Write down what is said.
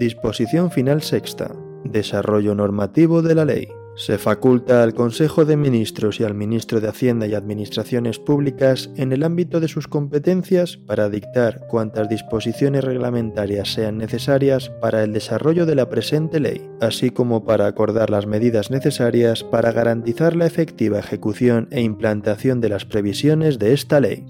Disposición final sexta. Desarrollo normativo de la ley. Se faculta al Consejo de Ministros y al Ministro de Hacienda y Administraciones Públicas en el ámbito de sus competencias para dictar cuantas disposiciones reglamentarias sean necesarias para el desarrollo de la presente ley, así como para acordar las medidas necesarias para garantizar la efectiva ejecución e implantación de las previsiones de esta ley.